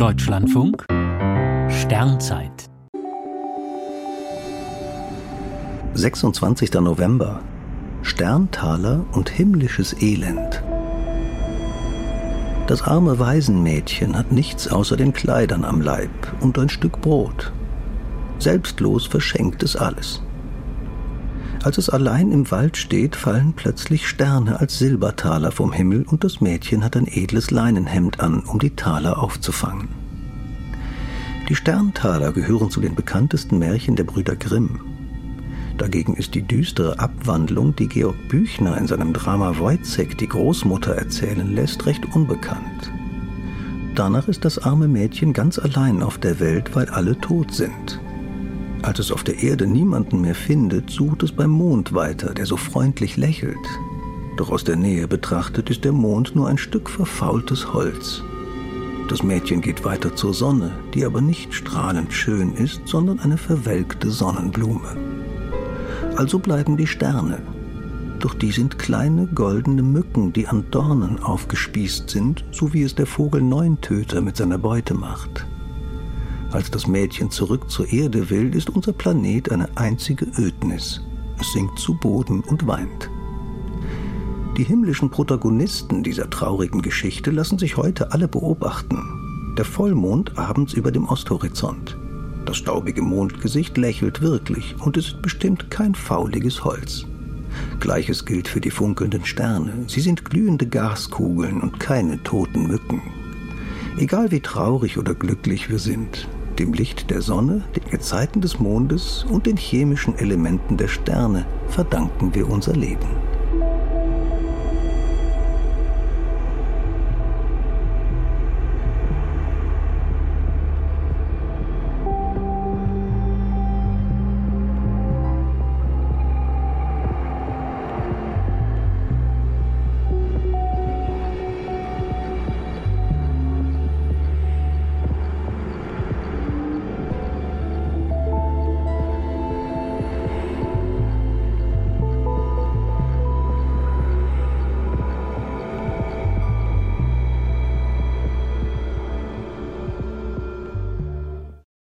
Deutschlandfunk Sternzeit 26. November Sterntaler und himmlisches Elend. Das arme Waisenmädchen hat nichts außer den Kleidern am Leib und ein Stück Brot. Selbstlos verschenkt es alles. Als es allein im Wald steht, fallen plötzlich Sterne als Silbertaler vom Himmel und das Mädchen hat ein edles Leinenhemd an, um die Taler aufzufangen. Die Sterntaler gehören zu den bekanntesten Märchen der Brüder Grimm. Dagegen ist die düstere Abwandlung, die Georg Büchner in seinem Drama Wojciech die Großmutter erzählen lässt, recht unbekannt. Danach ist das arme Mädchen ganz allein auf der Welt, weil alle tot sind. Als es auf der Erde niemanden mehr findet, sucht es beim Mond weiter, der so freundlich lächelt. Doch aus der Nähe betrachtet ist der Mond nur ein Stück verfaultes Holz. Das Mädchen geht weiter zur Sonne, die aber nicht strahlend schön ist, sondern eine verwelkte Sonnenblume. Also bleiben die Sterne. Doch die sind kleine goldene Mücken, die an Dornen aufgespießt sind, so wie es der Vogel Neuntöter mit seiner Beute macht. Als das Mädchen zurück zur Erde will, ist unser Planet eine einzige Ödnis. Es sinkt zu Boden und weint. Die himmlischen Protagonisten dieser traurigen Geschichte lassen sich heute alle beobachten. Der Vollmond abends über dem Osthorizont. Das staubige Mondgesicht lächelt wirklich und es ist bestimmt kein fauliges Holz. Gleiches gilt für die funkelnden Sterne. Sie sind glühende Gaskugeln und keine toten Mücken. Egal wie traurig oder glücklich wir sind, dem Licht der Sonne, den Gezeiten des Mondes und den chemischen Elementen der Sterne verdanken wir unser Leben.